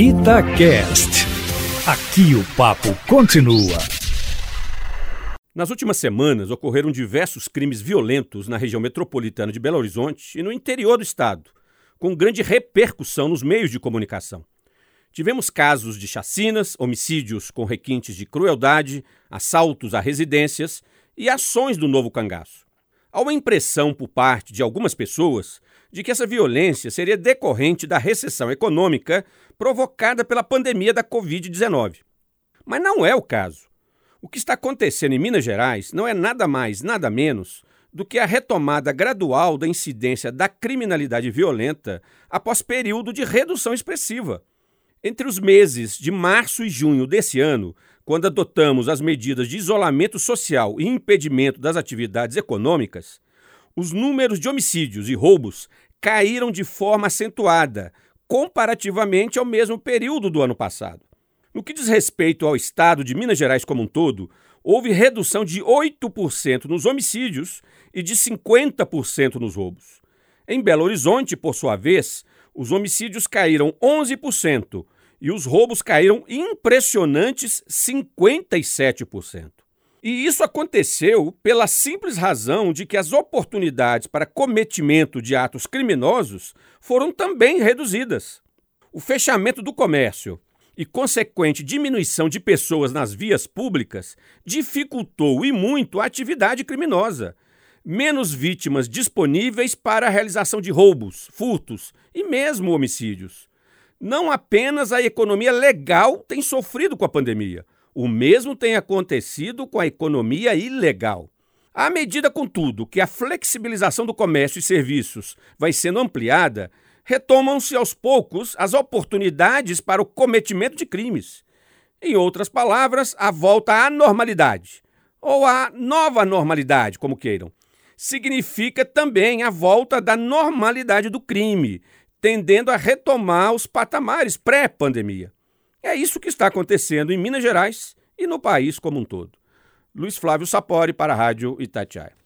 Itacast. Aqui o papo continua. Nas últimas semanas ocorreram diversos crimes violentos na região metropolitana de Belo Horizonte e no interior do estado, com grande repercussão nos meios de comunicação. Tivemos casos de chacinas, homicídios com requintes de crueldade, assaltos a residências e ações do novo cangaço. Há uma impressão por parte de algumas pessoas de que essa violência seria decorrente da recessão econômica provocada pela pandemia da Covid-19. Mas não é o caso. O que está acontecendo em Minas Gerais não é nada mais, nada menos do que a retomada gradual da incidência da criminalidade violenta após período de redução expressiva. Entre os meses de março e junho desse ano, quando adotamos as medidas de isolamento social e impedimento das atividades econômicas, os números de homicídios e roubos caíram de forma acentuada, comparativamente ao mesmo período do ano passado. No que diz respeito ao estado de Minas Gerais como um todo, houve redução de 8% nos homicídios e de 50% nos roubos. Em Belo Horizonte, por sua vez, os homicídios caíram 11% e os roubos caíram impressionantes 57%. E isso aconteceu pela simples razão de que as oportunidades para cometimento de atos criminosos foram também reduzidas. O fechamento do comércio e consequente diminuição de pessoas nas vias públicas dificultou e muito a atividade criminosa. Menos vítimas disponíveis para a realização de roubos, furtos e mesmo homicídios. Não apenas a economia legal tem sofrido com a pandemia. O mesmo tem acontecido com a economia ilegal. À medida, contudo, que a flexibilização do comércio e serviços vai sendo ampliada, retomam-se aos poucos as oportunidades para o cometimento de crimes. Em outras palavras, a volta à normalidade, ou à nova normalidade, como queiram, significa também a volta da normalidade do crime, tendendo a retomar os patamares pré-pandemia. É isso que está acontecendo em Minas Gerais e no país como um todo. Luiz Flávio Sapori para a Rádio Itatiaia.